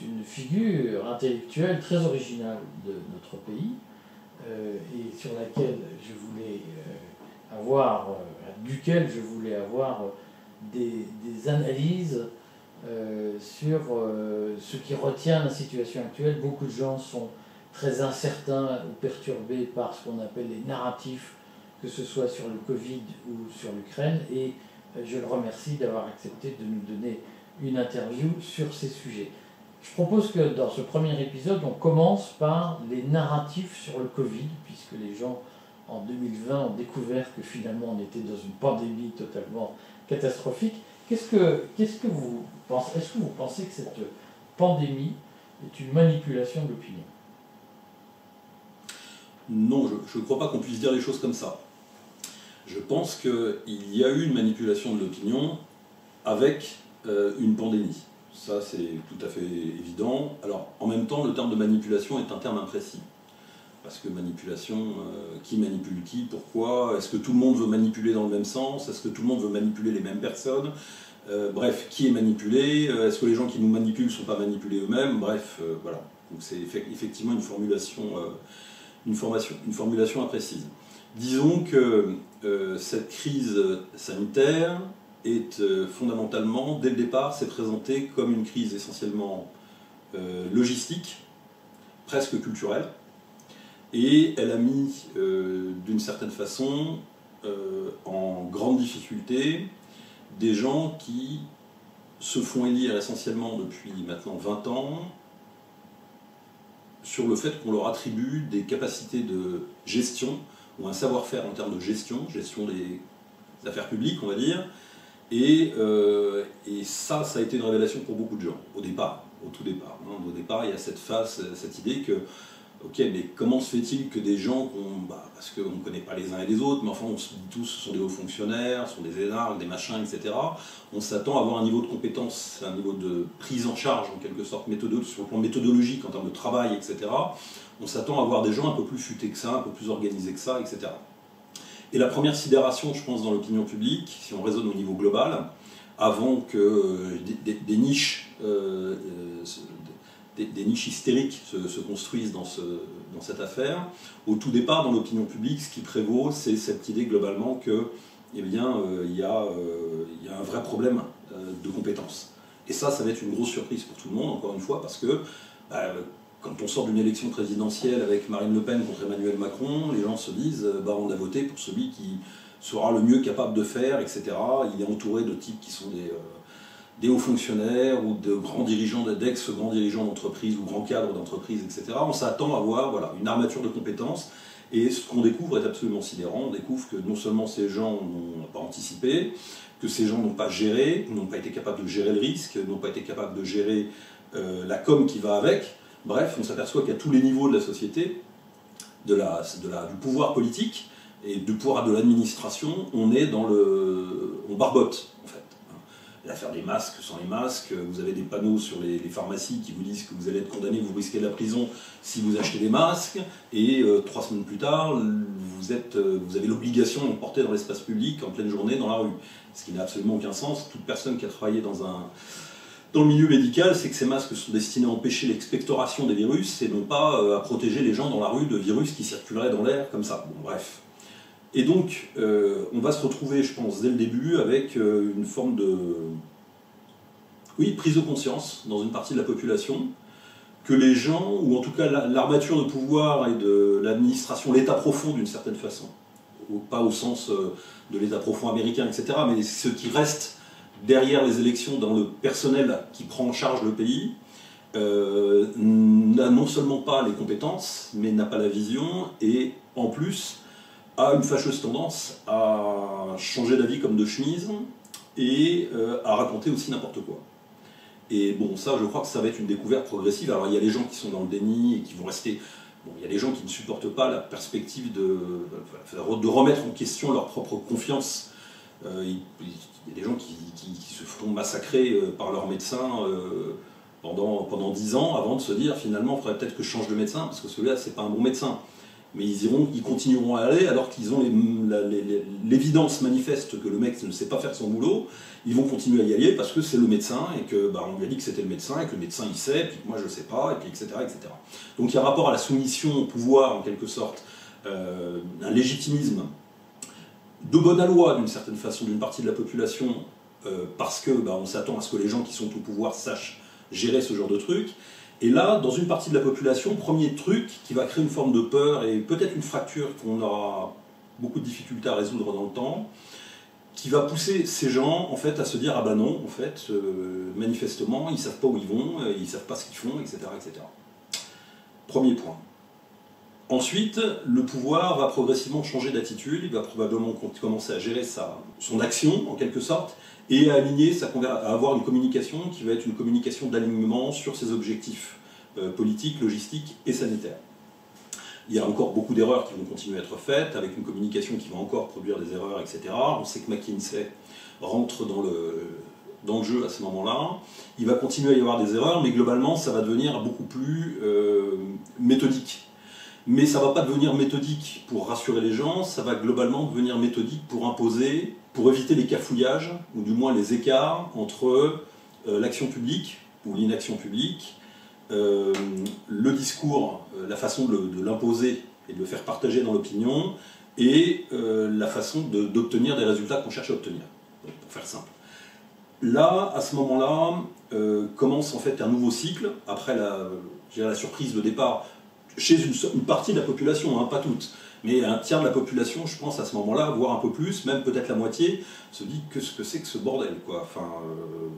une figure intellectuelle très originale de notre pays euh, et sur laquelle je voulais euh, avoir, euh, duquel je voulais avoir des, des analyses sur ce qui retient la situation actuelle. Beaucoup de gens sont très incertains ou perturbés par ce qu'on appelle les narratifs, que ce soit sur le Covid ou sur l'Ukraine. Et je le remercie d'avoir accepté de nous donner une interview sur ces sujets. Je propose que dans ce premier épisode, on commence par les narratifs sur le Covid, puisque les gens en 2020 ont découvert que finalement on était dans une pandémie totalement catastrophique. Qu'est-ce que, qu'est-ce que vous pensez Est-ce que vous pensez que cette pandémie est une manipulation de l'opinion? Non, je ne crois pas qu'on puisse dire les choses comme ça. Je pense qu'il y a eu une manipulation de l'opinion avec euh, une pandémie. Ça, c'est tout à fait évident. Alors, en même temps, le terme de manipulation est un terme imprécis. Parce que manipulation, euh, qui manipule qui, pourquoi? Est-ce que tout le monde veut manipuler dans le même sens? Est-ce que tout le monde veut manipuler les mêmes personnes? Euh, Bref, qui est manipulé? Est-ce que les gens qui nous manipulent ne sont pas manipulés eux-mêmes? Bref, voilà. Donc c'est effectivement une formulation, une, une formulation imprécise. Disons que euh, cette crise sanitaire est euh, fondamentalement, dès le départ, s'est présentée comme une crise essentiellement euh, logistique, presque culturelle, et elle a mis, d'une certaine façon, en grande difficulté des gens qui se font élire essentiellement depuis maintenant 20 ans sur le fait qu'on leur attribue des capacités de gestion ou un savoir-faire en termes de gestion, gestion des affaires publiques, on va dire. Et, euh, et, ça, ça a été une révélation pour beaucoup de gens, au départ, au tout départ. Hein. Au départ, il y a cette phase, cette idée que, ok, mais comment se fait-il que des gens, bah, parce qu'on ne connaît pas les uns et les autres, mais enfin, on se dit tous, ce sont des hauts fonctionnaires, ce sont des énarques, des machins, etc. On s'attend à avoir un niveau de compétence, un niveau de prise en charge, en quelque sorte, sur le plan méthodologique, en termes de travail, etc on s'attend à avoir des gens un peu plus futés que ça, un peu plus organisés que ça, etc. Et la première sidération, je pense, dans l'opinion publique, si on raisonne au niveau global, avant que des, niches, euh, euh, des, niches hystériques se, construisent dans, ce, dans, cette affaire, au tout départ, dans l'opinion publique, ce qui prévaut, c'est cette idée globalement que, eh bien, euh, il y, a, y, a un vrai problème de compétences. Et ça, ça va être une grosse surprise pour tout le monde, encore une fois, parce que bah, quand on sort d'une élection présidentielle avec Marine Le Pen contre Emmanuel Macron, les gens se disent euh, bah, on a voté pour celui qui sera le mieux capable de faire, etc. Il est entouré de types qui sont des, euh, hauts fonctionnaires ou de grands dirigeants, d'ex-grands dirigeants d'entreprise ou grands cadres d'entreprise, etc. On s'attend à voir voilà, une armature de compétences. Et ce qu'on découvre est absolument sidérant. On découvre que non seulement ces gens n'ont pas anticipé, que ces gens n'ont pas géré, n'ont pas été capables de gérer le risque, n'ont pas été capables de gérer euh, la com qui va avec, Bref, on s'aperçoit qu'à tous les niveaux de la société, de du pouvoir politique et du pouvoir de l'administration, on est dans le. on barbote, en fait. L'affaire des masques, sans les masques, vous avez des panneaux sur les, pharmacies qui vous disent que vous allez être condamné, vous risquez la prison si vous achetez des masques, et euh, trois semaines plus tard, vous, êtes, euh, vous avez l'obligation de porter dans l'espace public en pleine journée dans la rue. Ce qui n'a absolument aucun sens. Toute personne qui a travaillé dans un, dans le milieu médical, c'est que ces masques sont destinés à empêcher l'expectoration des virus et non pas euh, à protéger les gens dans la rue de virus qui circuleraient dans l'air comme ça. Bon, bref. Et donc, euh, on va se retrouver, je pense, dès le début avec euh, une forme de oui, prise de conscience dans une partie de la population que les gens, ou en tout cas l'armature de pouvoir et de l'administration, l'état profond d'une certaine façon, pas au sens de l'état profond américain, etc., mais ce qui reste derrière les élections dans le personnel qui prend en charge le pays, euh, n'a non seulement pas les compétences, mais n'a pas la vision, et en plus a une fâcheuse tendance à changer d'avis comme de chemise, et euh, à raconter aussi n'importe quoi. Et bon, ça, je crois que ça va être une découverte progressive. Alors, il y a les gens qui sont dans le déni et qui vont rester. Bon, il y a des gens qui ne supportent pas la perspective de, de remettre en question leur propre confiance euh, il, y a des gens qui, se font massacrer euh, par leur médecin euh, pendant, pendant 10 ans avant de se dire finalement il faudrait peut-être que je change de médecin parce que celui-là c'est pas un bon médecin. mais ils iront, ils continueront à aller alors qu'ils ont l'évidence manifeste que le mec ne sait pas faire son boulot. Ils vont continuer à y aller parce que c'est le médecin et que bah, on lui a dit que c'était le médecin et que le médecin il sait, puis que moi je sais pas, et puis etc., etc. Donc il y a un rapport à la soumission au pouvoir en quelque sorte, un légitimisme de bonne loi d'une certaine façon d'une partie de la population euh, parce que bah, on s'attend à ce que les gens qui sont au pouvoir sachent gérer ce genre de truc. Et là, dans une partie de la population, premier truc qui va créer une forme de peur et peut-être une fracture qu'on aura beaucoup de difficultés à résoudre dans le temps, qui va pousser ces gens en fait à se dire ah ben non, en fait, euh, manifestement, ils savent pas où ils vont, euh, ils savent pas ce qu'ils font, etc., etc. Premier point. Ensuite, le pouvoir va progressivement changer d'attitude, il va probablement commencer à gérer sa, son action en quelque sorte, et à aligner, à avoir une communication qui va être une communication d'alignement sur ses objectifs euh, politiques, logistiques et sanitaires. Il y a encore beaucoup d'erreurs qui vont continuer à être faites, avec une communication qui va encore produire des erreurs, etc. On sait que McKinsey rentre dans le, dans le jeu à ce moment-là. Il va continuer à y avoir des erreurs, mais globalement, ça va devenir beaucoup plus euh, méthodique. Mais ça ne va pas devenir méthodique pour rassurer les gens, ça va globalement devenir méthodique pour imposer pour éviter les cafouillages, ou du moins les écarts entre euh, l'action publique ou l'inaction publique, euh, le discours, euh, la façon de, l'imposer et de le faire partager dans l'opinion, et la façon d'obtenir des résultats qu'on cherche à obtenir, pour faire simple. Là, à ce moment-là, commence en fait un nouveau cycle, après la, la surprise de départ, chez une, partie de la population, hein, pas toute, mais un tiers de la population, je pense, à ce moment-là, voire un peu plus, même peut-être la moitié, se dit que ce que c'est que ce bordel, quoi. Enfin, euh,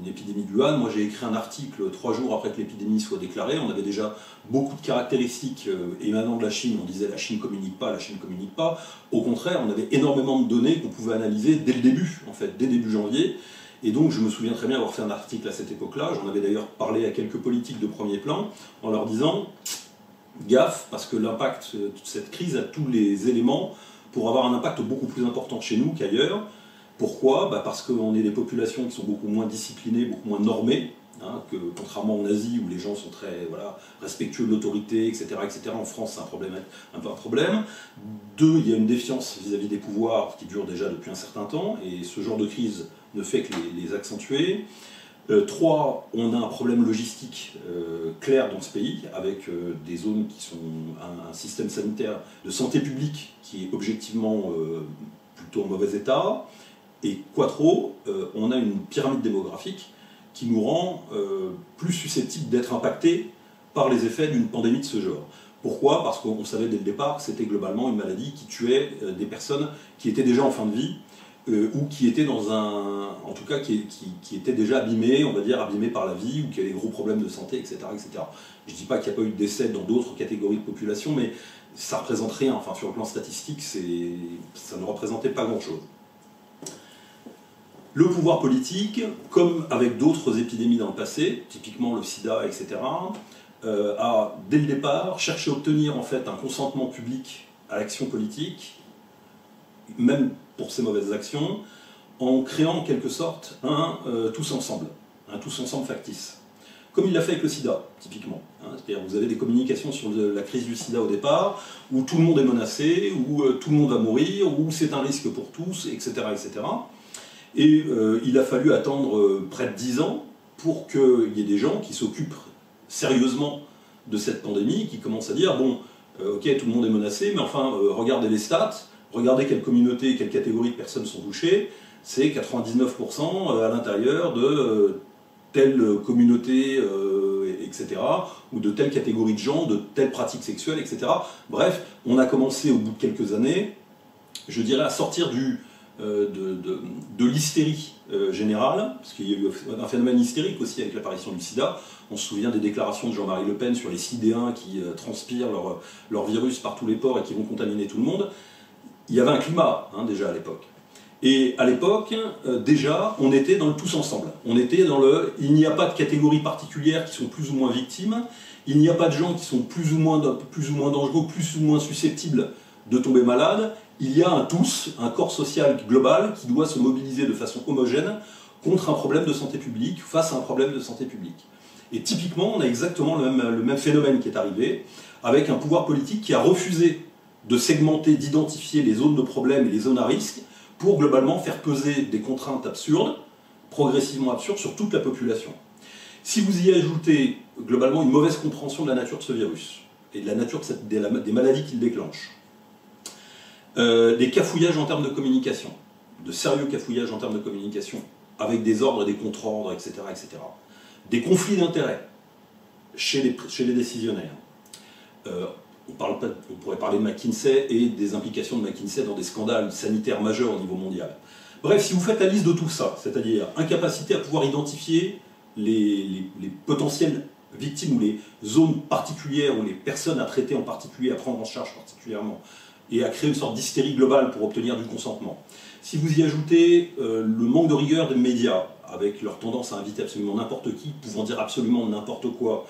une épidémie du Han, moi j'ai écrit un article trois jours après que l'épidémie soit déclarée, on avait déjà beaucoup de caractéristiques euh, émanant de la Chine, on disait la Chine communique pas, la Chine communique pas, au contraire, on avait énormément de données qu'on pouvait analyser dès le début, en fait, dès début janvier, et donc je me souviens très bien avoir fait un article à cette époque-là, j'en avais d'ailleurs parlé à quelques politiques de premier plan, en leur disant gaffe, parce que l'impact de cette crise a tous les éléments pour avoir un impact beaucoup plus important chez nous qu'ailleurs. Pourquoi? Bah Parce qu'on est des populations qui sont beaucoup moins disciplinées, beaucoup moins normées, hein, que contrairement en Asie où les gens sont très voilà, respectueux de l'autorité, etc., etc. En France, c'est un, problème, un peu un problème. Deux, il y a une défiance vis-à-vis des pouvoirs qui dure déjà depuis un certain temps, et ce genre de crise ne fait que les accentuer. Euh, trois, on a un problème logistique euh, clair dans ce pays, avec euh, des zones qui sont un, système sanitaire de santé publique qui est objectivement plutôt en mauvais état. Et quattro, on a une pyramide démographique qui nous rend plus susceptibles d'être impactés par les effets d'une pandémie de ce genre. Pourquoi? Parce qu'on savait dès le départ que c'était globalement une maladie qui tuait des personnes qui étaient déjà en fin de vie euh, ou qui était dans un, en tout cas qui, qui, déjà abîmé, on va dire abîmé par la vie, ou qui avait des gros problèmes de santé, etc. etc. Je ne dis pas qu'il n'y a pas eu de décès dans d'autres catégories de population, mais ça ne représente rien. Enfin, sur le plan statistique, ça ne représentait pas grand-chose. Le pouvoir politique, comme avec d'autres épidémies dans le passé, typiquement le sida, etc., euh, a, dès le départ, cherché à obtenir en fait un consentement public à l'action politique, même pour ces mauvaises actions en créant en quelque sorte un euh, tous ensemble, un tous ensemble factice. Comme il l'a fait avec le sida, typiquement. Hein. C'est-à-dire vous avez des communications sur la crise du sida au départ, où tout le monde est menacé, où euh, tout le monde va mourir, où c'est un risque pour tous, etc. etc. Et euh, il a fallu attendre près de 10 ans pour qu'il y ait des gens qui s'occupent sérieusement de cette pandémie, qui commencent à dire, bon, ok, tout le monde est menacé, mais enfin, regardez les stats, regardez quelle communauté et quelle catégorie de personnes sont touchées, c'est 99% euh, à l'intérieur de euh, telle communauté, euh, etc., ou de telle catégorie de gens, de telle pratique sexuelle, etc. Bref, on a commencé au bout de quelques années, je dirais, à sortir de, l'hystérie générale, parce qu'il y a eu un phénomène hystérique aussi avec l'apparition du sida. On se souvient des déclarations de Jean-Marie Le Pen sur les sidéens qui transpirent leur, leur virus par tous les ports et qui vont contaminer tout le monde il y avait un climat hein, déjà à l'époque. Et à l'époque, euh, déjà, on était dans le tous ensemble. On était dans le il n'y a pas de catégories particulières qui sont plus ou moins victimes, il n'y a pas de gens qui sont plus ou moins, dangereux, plus ou moins susceptibles de tomber malades. Il y a un tous, un corps social global qui doit se mobiliser de façon homogène contre un problème de santé publique, face à un problème de santé publique. Et typiquement, on a exactement le même phénomène qui est arrivé, avec un pouvoir politique qui a refusé de segmenter, d'identifier les zones de problème et les zones à risque, pour globalement faire peser des contraintes absurdes, progressivement absurdes, sur toute la population. Si vous y ajoutez globalement une mauvaise compréhension de la nature de ce virus, et de la nature des, maladies qu'il déclenche, euh, des cafouillages en termes de communication, de sérieux cafouillages en termes de communication, avec des ordres et des contre-ordres, etc., etc. Des conflits d'intérêts chez les, chez les décisionnaires. Euh, on, pourrait parler de McKinsey et des implications de McKinsey dans des scandales sanitaires majeurs au niveau mondial. Bref, si vous faites la liste de tout ça, c'est-à-dire incapacité à pouvoir identifier les, les- les potentielles victimes ou les zones particulières ou les personnes à traiter en particulier, à prendre en charge particulièrement, et à créer une sorte d'hystérie globale pour obtenir du consentement. Si vous y ajoutez euh, le manque de rigueur des médias, avec leur tendance à inviter absolument n'importe qui, pouvant dire absolument n'importe quoi,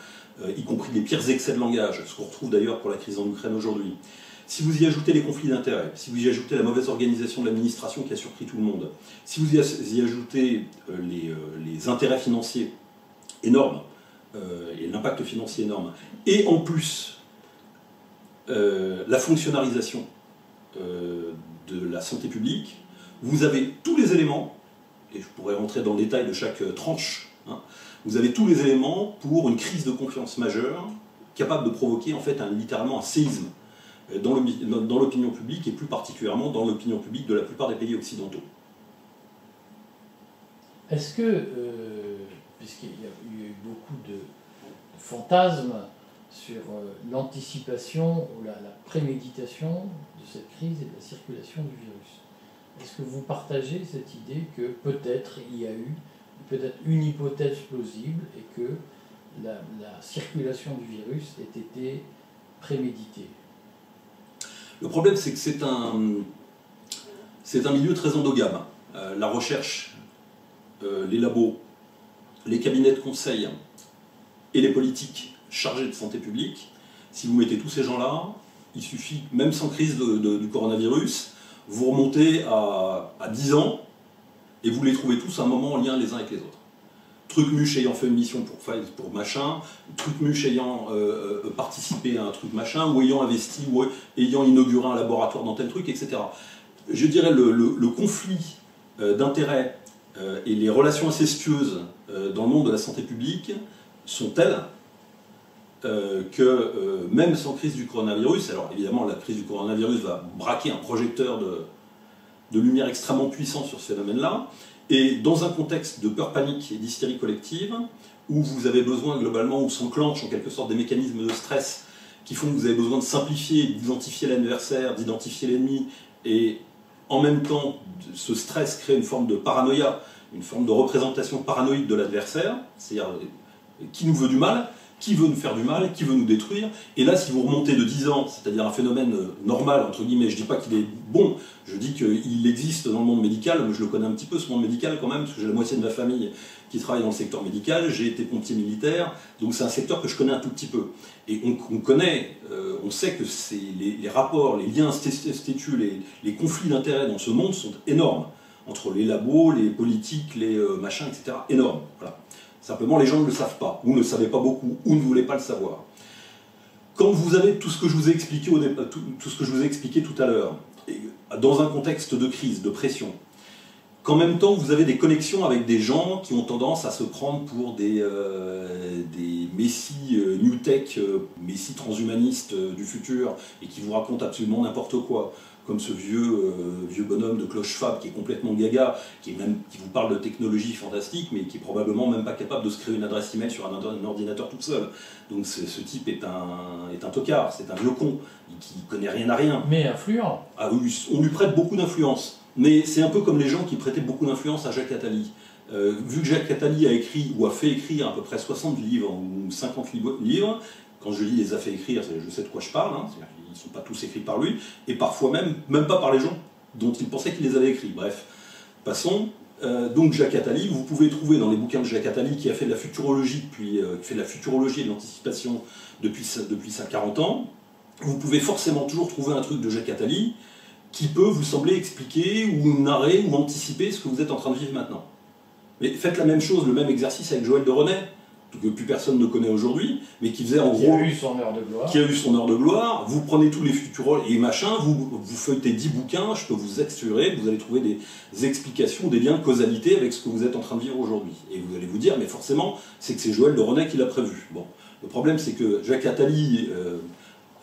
y compris les pires excès de langage, ce qu'on retrouve d'ailleurs pour la crise en Ukraine aujourd'hui. Si vous y ajoutez les conflits d'intérêts, si vous y ajoutez la mauvaise organisation de l'administration qui a surpris tout le monde, si vous y, ajoutez euh, les, euh, les intérêts financiers énormes euh, et l'impact financier énorme, et en plus euh, la fonctionnalisation euh, de la santé publique, vous avez tous les éléments, et je pourrais rentrer dans le détail de chaque euh, tranche, hein, vous avez tous les éléments pour une crise de confiance majeure, capable de provoquer en fait littéralement un séisme euh, dans l'opinion publique et plus particulièrement dans l'opinion publique de la plupart des pays occidentaux. Est-ce que, euh, puisqu'il y a eu beaucoup de fantasmes sur euh, l'anticipation ou la préméditation de cette crise et de la circulation du virus, est-ce que vous partagez cette idée que peut-être il y a eu peut-être une hypothèse plausible et que la, la circulation du virus ait été préméditée Le problème, c'est que c'est un, c'est un milieu très endogame. Euh, la recherche, euh, les labos, les cabinets de conseil et les politiques chargés de santé publique, si vous mettez tous ces gens-là, il suffit, même sans crise de- du coronavirus, vous remontez à, à 10 ans et vous les trouvez tous à un moment en lien les uns avec les autres. Trucmuche ayant fait une mission pour, pour machin, Trucmuche ayant euh, euh, participé à un truc machin, ou ayant investi, ou ayant inauguré un laboratoire dans tel truc, etc. Je dirais le, le- conflit euh, d'intérêts euh, et les relations incestueuses euh, dans le monde de la santé publique sont telles euh, que euh, même sans crise du coronavirus, alors évidemment la crise du coronavirus va braquer un projecteur de, de lumière extrêmement puissant sur ce phénomène-là, et dans un contexte de peur panique et d'hystérie collective, où vous avez besoin globalement, où s'enclenchent en quelque sorte des mécanismes de stress qui font que vous avez besoin de simplifier, d'identifier l'adversaire, d'identifier l'ennemi, et en même temps, ce stress crée une forme de paranoïa, une forme de représentation paranoïque de l'adversaire, c'est-à-dire euh, qui nous veut du mal, qui veut nous faire du mal, qui veut nous détruire. Et là, si vous remontez de 10 ans, c'est-à-dire un phénomène euh, normal, entre guillemets, je dis pas qu'il est bon, je dis qu'il existe dans le monde médical, je le connais un petit peu, ce monde médical quand même, parce que j'ai la moitié de ma famille qui travaille dans le secteur médical, j'ai été pompier militaire, donc c'est un secteur que je connais un tout petit peu. Et on, on connaît, euh, on sait que les, les rapports, les liens les conflits d'intérêts dans ce monde sont énormes, entre les labos, les politiques, les euh, machins, etc. Énormes. Voilà. Simplement, les gens ne le savent pas, ou ne le savaient pas beaucoup, ou ne voulaient pas le savoir. Quand vous avez tout ce que je vous ai expliqué, tout, à l'heure, dans un contexte de crise, de pression, qu'en même temps vous avez des connexions avec des gens qui ont tendance à se prendre pour des, euh, messies euh, new tech, euh, messies transhumanistes du futur, et qui vous racontent absolument n'importe quoi, comme ce vieux, euh, vieux bonhomme de cloche fab qui est complètement gaga, qui, est même, qui vous parle de technologie fantastique, mais qui est probablement même pas capable de se créer une adresse email sur un, un ordinateur tout seul. Donc ce type est un, est un tocard, c'est un vieux con, qui connaît rien à rien. Mais influent. Ah oui, on lui prête beaucoup d'influence. Mais c'est un peu comme les gens qui prêtaient beaucoup d'influence à Jacques Attali. Euh, vu que Jacques Attali a écrit ou a fait écrire à peu près 60 livres ou 50 li- livres, quand je dis les a fait écrire, je sais de quoi je parle, hein, qu'ils ne sont pas tous écrits par lui, et parfois même, même pas par les gens dont il pensait qu'il les avait écrits. Bref, passons. Euh, donc Jacques Attali, vous pouvez trouver dans les bouquins de Jacques Attali, qui a fait de la futurologie depuis, euh, qui fait de la futurologie et de l'anticipation depuis, depuis sa 40 ans, vous pouvez forcément toujours trouver un truc de Jacques Attali qui peut vous sembler expliquer ou narrer ou anticiper ce que vous êtes en train de vivre maintenant. Mais faites la même chose, le même exercice avec Joël de René. Que plus personne ne connaît aujourd'hui, mais qui faisait en Qui gros a eu son heure de gloire. qui a eu son heure de gloire, vous prenez tous les futuroles et machin, vous, vous feuilletez 10 bouquins, je peux vous assurer, vous allez trouver des explications, des liens de causalité avec ce que vous êtes en train de vivre aujourd'hui. Et vous allez vous dire, mais forcément, c'est que c'est Joël de René qui l'a prévu. Bon, le problème c'est que Jacques Attali euh,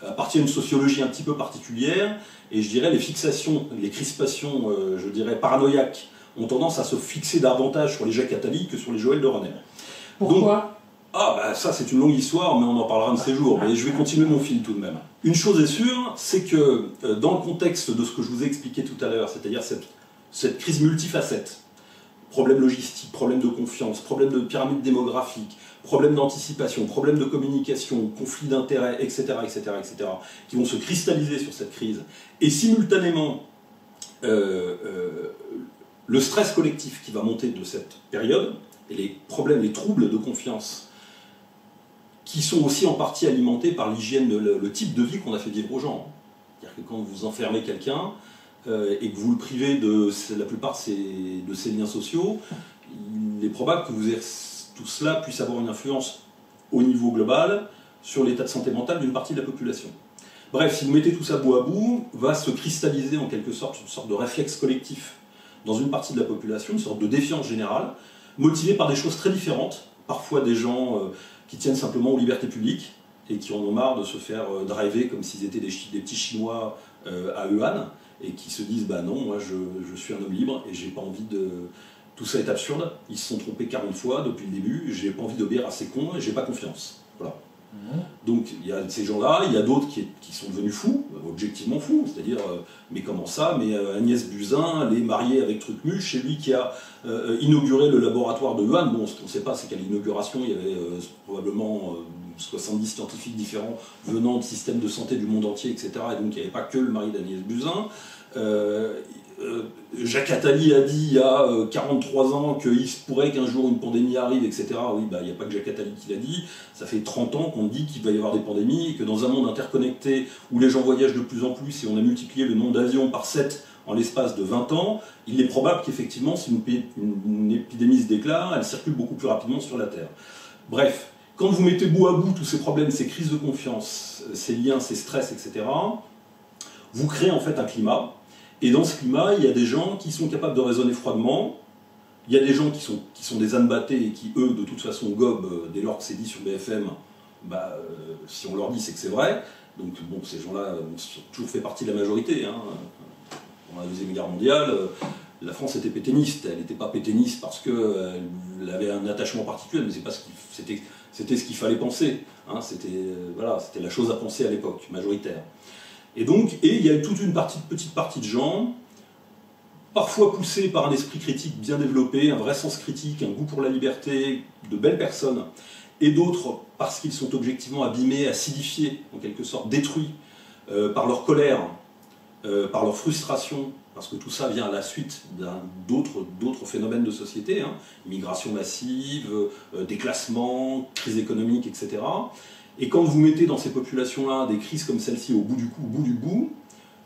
appartient à une sociologie un petit peu particulière, et je dirais les fixations, les crispations, euh, je dirais paranoïaques, ont tendance à se fixer davantage sur les Jacques Attali que sur les Joël de René. Pourquoi? Ah, bah ça, c'est une longue histoire, mais on en parlera de ces jours. Mais je vais continuer mon fil tout de même. Une chose est sûre, c'est que euh, dans le contexte de ce que je vous ai expliqué tout à l'heure, c'est-à-dire cette, cette crise multifacette, problème logistique, problème de confiance, problème de pyramide démographique, problème d'anticipation, problème de communication, conflit d'intérêts, etc., etc., etc., qui vont se cristalliser sur cette crise, et simultanément euh, euh, le stress collectif qui va monter de cette période, et les problèmes, les troubles de confiance qui sont aussi en partie alimentés par l'hygiène, le, le type de vie qu'on a fait vivre aux gens. C'est-à-dire que quand vous enfermez quelqu'un euh, et que vous le privez de la plupart de ses, liens sociaux, il est probable que vous tout cela puisse avoir une influence au niveau global sur l'état de santé mentale d'une partie de la population. Bref, si vous mettez tout ça bout à bout, va se cristalliser en quelque sorte une sorte de réflexe collectif dans une partie de la population, une sorte de défiance générale, motivée par des choses très différentes, parfois des gens euh, qui tiennent simplement aux libertés publiques et qui en ont marre de se faire euh, driver comme s'ils étaient des, petits Chinois euh, à Wuhan et qui se disent bah non, moi je, je suis un homme libre et j'ai pas envie de. Tout ça est absurde, ils se sont trompés 40 fois depuis le début, j'ai pas envie d'obéir à ces cons et j'ai pas confiance. Voilà. Mhm. Donc il y a ces gens-là, il y a d'autres qui, sont devenus fous, euh, objectivement fous, c'est-à-dire, euh, mais comment ça Mais euh, Agnès Buzyn, elle est mariée avec Trucmuche, c'est lui qui a inauguré le laboratoire de Wuhan. Bon, ce qu'on ne sait pas, c'est qu'à l'inauguration, il y avait probablement euh, 70 scientifiques différents venant de systèmes de santé du monde entier, etc. Et donc il n'y avait pas que le mari d'Agnès Buzyn. Euh, euh, Jacques Attali a dit il y a euh, 43 ans qu'il se pourrait qu'un jour une pandémie arrive, etc. Oui, bah, il n'y a pas que Jacques Attali qui l'a dit. Ça fait 30 ans qu'on dit qu'il va y avoir des pandémies et que dans un monde interconnecté où les gens voyagent de plus en plus et on a multiplié le nombre d'avions par 7 en l'espace de 20 ans, il est probable qu'effectivement, si une, pi- une- une épidémie se déclare, elle circule beaucoup plus rapidement sur la Terre. Bref, quand vous mettez bout à bout tous ces problèmes, ces crises de confiance, euh, ces liens, ces stress, etc., vous créez en fait un climat. Et dans ce climat, il y a des gens qui sont capables de raisonner froidement. Il y a des gens qui sont, qui sont des ânes battés et qui, eux, de toute façon, gobent euh, dès lors que c'est dit sur BFM. Bah, euh, si on leur dit, c'est que c'est vrai. Donc, bon, ces gens-là ont toujours fait partie de la majorité. Hein. Pendant la Deuxième Guerre mondiale, euh, la France était pétainiste. Elle n'était pas pétainiste parce qu'elle avait un attachement particulier, mais c'était, ce qu'il fallait penser. hein. C'était, euh, voilà, c'était la chose à penser à l'époque, majoritaire. Et donc, et il y a toute une petite partie de gens, parfois poussés par un esprit critique bien développé, un vrai sens critique, un goût pour la liberté, de belles personnes, et d'autres parce qu'ils sont objectivement abîmés, acidifiés, en quelque sorte détruits euh, par leur colère, euh, par leur frustration, parce que tout ça vient à la suite d'autres phénomènes de société, hein, immigration massive, euh, déclassement, crise économique, etc. Et quand vous mettez dans ces populations-là des crises comme celle-ci au bout du coup, au bout du bout,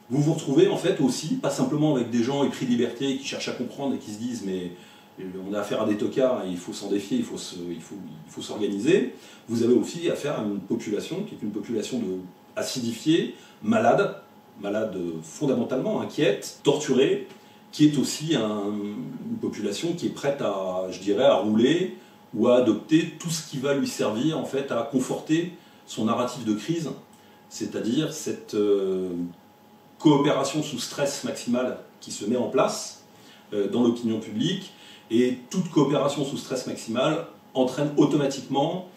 vous vous retrouvez en fait aussi, pas simplement avec des gens épris de liberté qui cherchent à comprendre et qui se disent mais euh, on a affaire à des tocards et il faut s'en défier, il faut il faut, il faut s'organiser. Vous avez aussi affaire à une population qui est une population de acidifiée, malade, malade fondamentalement, inquiète, torturée, qui est aussi un- une population qui est prête à, je dirais, à rouler ou à adopter tout ce qui va lui servir en fait à conforter son narratif de crise, c'est-à-dire cette euh, coopération sous stress maximal qui se met en place euh, dans l'opinion publique et toute coopération sous stress maximal entraîne automatiquement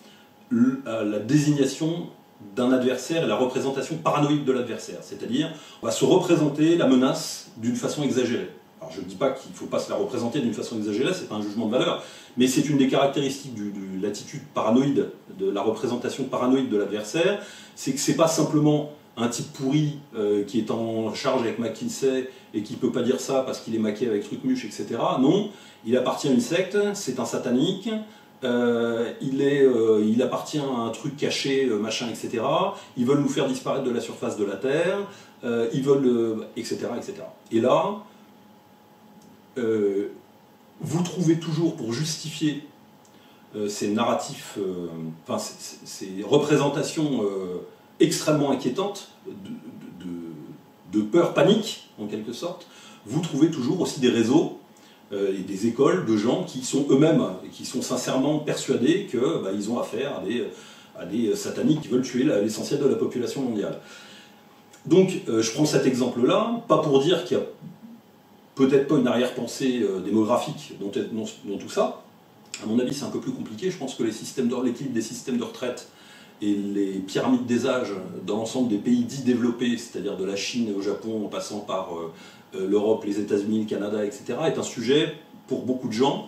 euh, la désignation d'un adversaire et la représentation paranoïde de l'adversaire, c'est-à-dire on va se représenter la menace d'une façon exagérée. Je ne dis pas qu'il ne faut pas se la représenter d'une façon exagérée, c'est pas un jugement de valeur, mais c'est une des caractéristiques de l'attitude paranoïde, de la représentation paranoïde de l'adversaire, c'est que c'est pas simplement un type pourri euh, qui est en charge avec McKinsey et qui peut pas dire ça parce qu'il est maqué avec Trucmuche, etc. Non, il appartient à une secte, c'est un satanique, euh, il, est, euh, il appartient à un truc caché, machin, etc. Ils veulent nous faire disparaître de la surface de la Terre, ils veulent, etc., etc. Et là, euh, vous trouvez toujours pour justifier ces narratifs, enfin ces, représentations extrêmement inquiétantes de, peur, panique en quelque sorte, vous trouvez toujours aussi des réseaux et des écoles de gens qui sont eux-mêmes, qui sont sincèrement persuadés qu'ils bah, ont affaire à des sataniques qui veulent tuer l'essentiel de la population mondiale. Donc je prends cet exemple-là, pas pour dire qu'il y a peut-être pas une arrière-pensée euh, démographique dans, tout ça. À mon avis, c'est un peu plus compliqué. Je pense que les l'équilibre des systèmes de retraite et les pyramides des âges dans l'ensemble des pays dits développés, c'est-à-dire de la Chine au Japon, en passant par euh, euh, l'Europe, les États-Unis, le Canada, etc., est un sujet pour beaucoup de gens,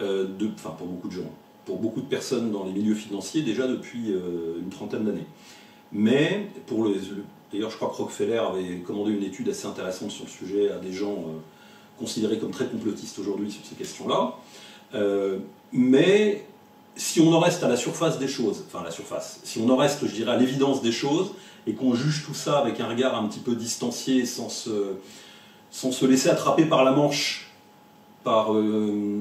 enfin pour beaucoup de gens, pour beaucoup de personnes dans les milieux financiers déjà depuis une trentaine d'années. Mais pour le, d'ailleurs, je crois que Rockefeller avait commandé une étude assez intéressante sur le sujet à des gens considéré comme très complotiste aujourd'hui sur ces questions-là. Euh, mais si on en reste à la surface des choses, enfin à la surface, si on en reste, je dirais, à l'évidence des choses, et qu'on juge tout ça avec un regard un petit peu distancié, sans se, sans se laisser attraper par la manche, par euh,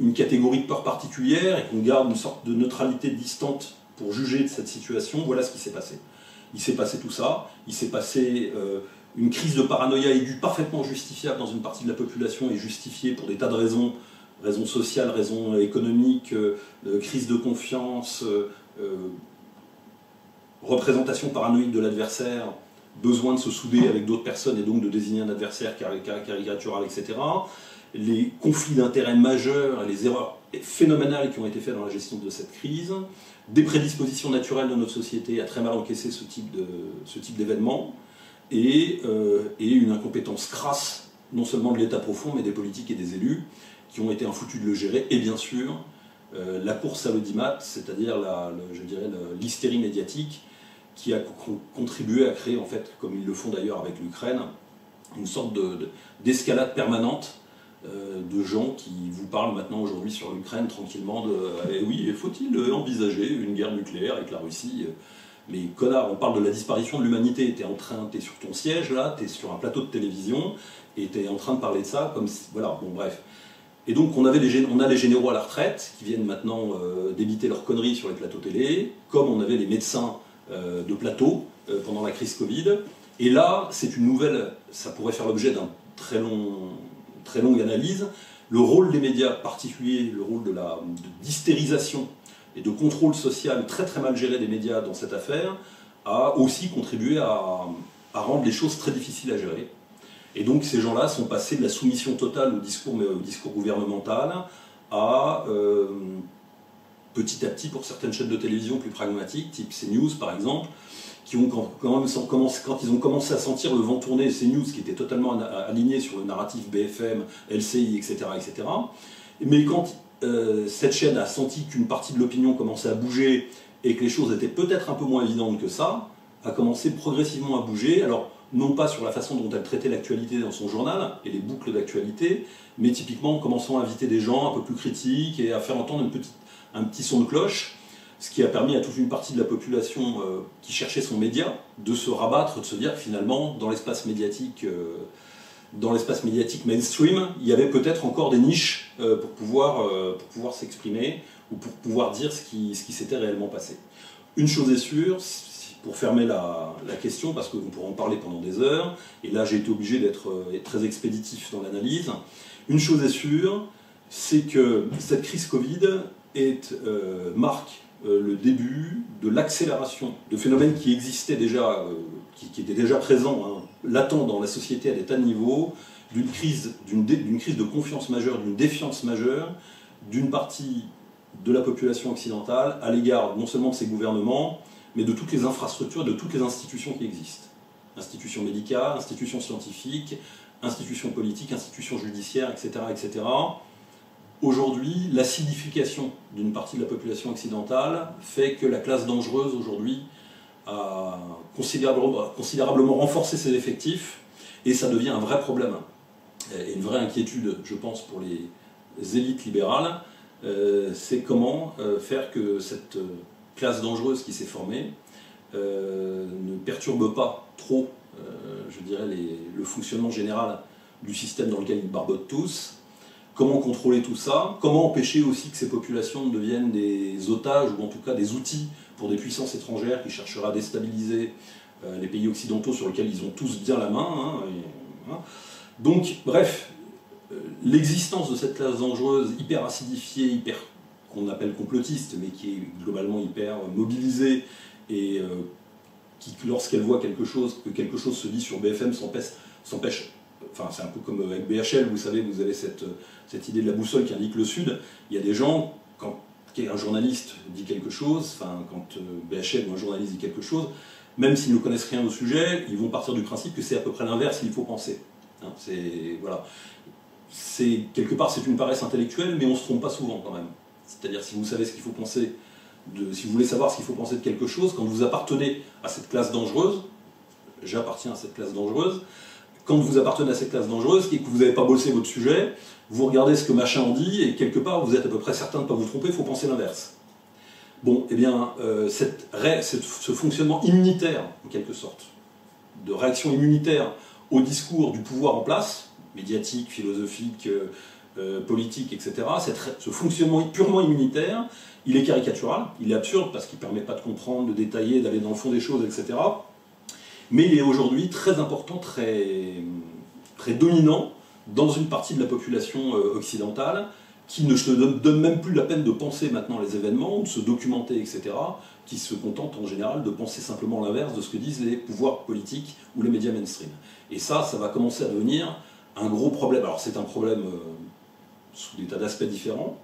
une catégorie de peur particulière, et qu'on garde une sorte de neutralité distante pour juger de cette situation, voilà ce qui s'est passé. Il s'est passé tout ça, il s'est passé euh, une crise de paranoïa aiguë parfaitement justifiable dans une partie de la population et justifiée pour des tas de raisons, raisons sociales, raisons économiques, euh, euh, crise de confiance, euh, représentation paranoïque de l'adversaire, besoin de se souder avec d'autres personnes et donc de désigner un adversaire caricatural, etc. Les conflits d'intérêts majeurs les erreurs phénoménales qui ont été faites dans la gestion de cette crise, des prédispositions naturelles de notre société à très mal encaisser ce type d'événements, euh, et, une incompétence crasse, non seulement de l'État profond, mais des politiques et des élus, qui ont été infoutus de le gérer, et bien sûr, euh, la course à l'audimat, c'est-à-dire l'hystérie médiatique, qui a contribué à créer, en fait, comme ils le font d'ailleurs avec l'Ukraine, une sorte d'escalade permanente euh, de gens qui vous parlent maintenant aujourd'hui sur l'Ukraine tranquillement de eh oui, faut-il envisager une guerre nucléaire avec la Russie mais connard, on parle de la disparition de l'humanité. T'es en train, sur ton siège là, t'es sur un plateau de télévision et t'es en train de parler de ça comme voilà, bon bref. Et donc on, a les généraux à la retraite qui viennent maintenant euh, débiter leurs conneries sur les plateaux télé, comme on avait les médecins euh, de plateau euh, pendant la crise Covid. Et là, c'est une nouvelle, ça pourrait faire l'objet d'un très long, très longue analyse. Le rôle des médias, particulier le rôle de la d'hystérisation et de contrôle social très très mal géré des médias dans cette affaire a aussi contribué à, rendre les choses très difficiles à gérer. Et donc ces gens-là sont passés de la soumission totale au discours, gouvernemental à euh, petit à petit pour certaines chaînes de télévision plus pragmatiques, type CNews par exemple, qui ont quand, même, ils ont commencé à sentir le vent tourner, CNews qui était totalement aligné sur le narratif BFM, LCI, etc., etc. Mais quand euh, cette chaîne a senti qu'une partie de l'opinion commençait à bouger et que les choses étaient peut-être un peu moins évidentes que ça, a commencé progressivement à bouger. Alors, non pas sur la façon dont elle traitait l'actualité dans son journal et les boucles d'actualité, mais typiquement en commençant à inviter des gens un peu plus critiques et à faire entendre un petit son de cloche, ce qui a permis à toute une partie de la population euh, qui cherchait son média de se rabattre, de se dire finalement, dans l'espace médiatique euh, dans l'espace médiatique mainstream, il y avait peut-être encore des niches euh, pour pouvoir, euh, pouvoir s'exprimer ou pour pouvoir dire ce qui, ce qui s'était réellement passé. Une chose est sûre, pour fermer la, la question, parce que vous pourrez en parler pendant des heures, et là j'ai été obligé d'être euh, très expéditif dans l'analyse, une chose est sûre, c'est que cette crise Covid marque le début de l'accélération de phénomènes qui existaient déjà, qui, qui, étaient déjà présents hein, latent dans la société à des tas de niveaux, d'une crise, d'une crise de confiance majeure, d'une défiance majeure, d'une partie de la population occidentale à l'égard non seulement de ses gouvernements, mais de toutes les infrastructures, de toutes les institutions qui existent. Institutions médicales, institutions scientifiques, institutions politiques, institutions judiciaires, etc. etc. Aujourd'hui, la signification d'une partie de la population occidentale fait que la classe dangereuse aujourd'hui a considérablement, renforcé ses effectifs et ça devient un vrai problème et une vraie inquiétude, je pense, pour les élites libérales. Euh, c'est comment euh, faire que cette classe dangereuse qui s'est formée euh, ne perturbe pas trop, je dirais, le fonctionnement général du système dans lequel ils barbotent tous, Comment contrôler tout ça? Comment empêcher aussi que ces populations deviennent des otages ou en tout cas des outils pour des puissances étrangères qui chercheraient à déstabiliser euh, les pays occidentaux sur lesquels ils ont tous bien la main. Hein, hein. Donc, bref, euh, l'existence de cette classe dangereuse, hyper acidifiée, hyper qu'on appelle complotiste, mais qui est globalement hyper mobilisée et euh, qui, lorsqu'elle voit quelque chose, que quelque chose se dit sur BFM, s'empêche. Enfin, c'est un peu comme avec BHL, vous savez, vous avez cette idée de la boussole qui indique le sud. Il y a des gens, quand un journaliste dit quelque chose, enfin, quand BHL ou un journaliste dit quelque chose, même s'ils ne connaissent rien au sujet, ils vont partir du principe que c'est à peu près l'inverse qu'il faut penser. Hein, c'est voilà. C'est quelque part c'est une paresse intellectuelle, mais on se trompe pas souvent quand même. C'est-à-dire si vous savez ce qu'il faut penser, si vous voulez savoir ce qu'il faut penser de quelque chose, quand vous appartenez à cette classe dangereuse, j'appartiens à cette classe dangereuse. Quand vous appartenez à cette classe dangereuse et que vous n'avez pas bossé votre sujet, vous regardez ce que machin en dit et quelque part vous êtes à peu près certain de ne pas vous tromper, il faut penser l'inverse. Bon, eh bien, euh, ce fonctionnement immunitaire, en quelque sorte, de réaction immunitaire au discours du pouvoir en place, médiatique, philosophique, euh, euh, politique, etc., ce fonctionnement purement immunitaire, il est caricatural, il est absurde parce qu'il ne permet pas de comprendre, de détailler, d'aller dans le fond des choses, etc. Mais il est aujourd'hui très important, très, très dominant dans une partie de la population occidentale qui ne se donne, même plus la peine de penser maintenant les événements, de se documenter, etc., qui se contentent en général de penser simplement l'inverse de ce que disent les pouvoirs politiques ou les médias mainstream. Et ça, ça va commencer à devenir un gros problème. Alors c'est un problème euh, sous des tas d'aspects différents,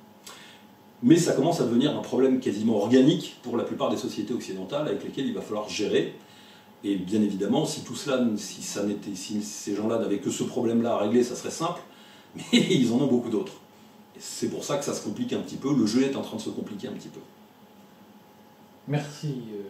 mais ça commence à devenir un problème quasiment organique pour la plupart des sociétés occidentales avec lesquelles il va falloir gérer. Et bien évidemment, si tout cela, si, ça si ces gens-là n'avaient que ce problème-là à régler, ça serait simple, mais ils en ont beaucoup d'autres. C'est pour ça que ça se complique un petit peu. Le jeu est en train de se compliquer un petit peu. Merci, euh.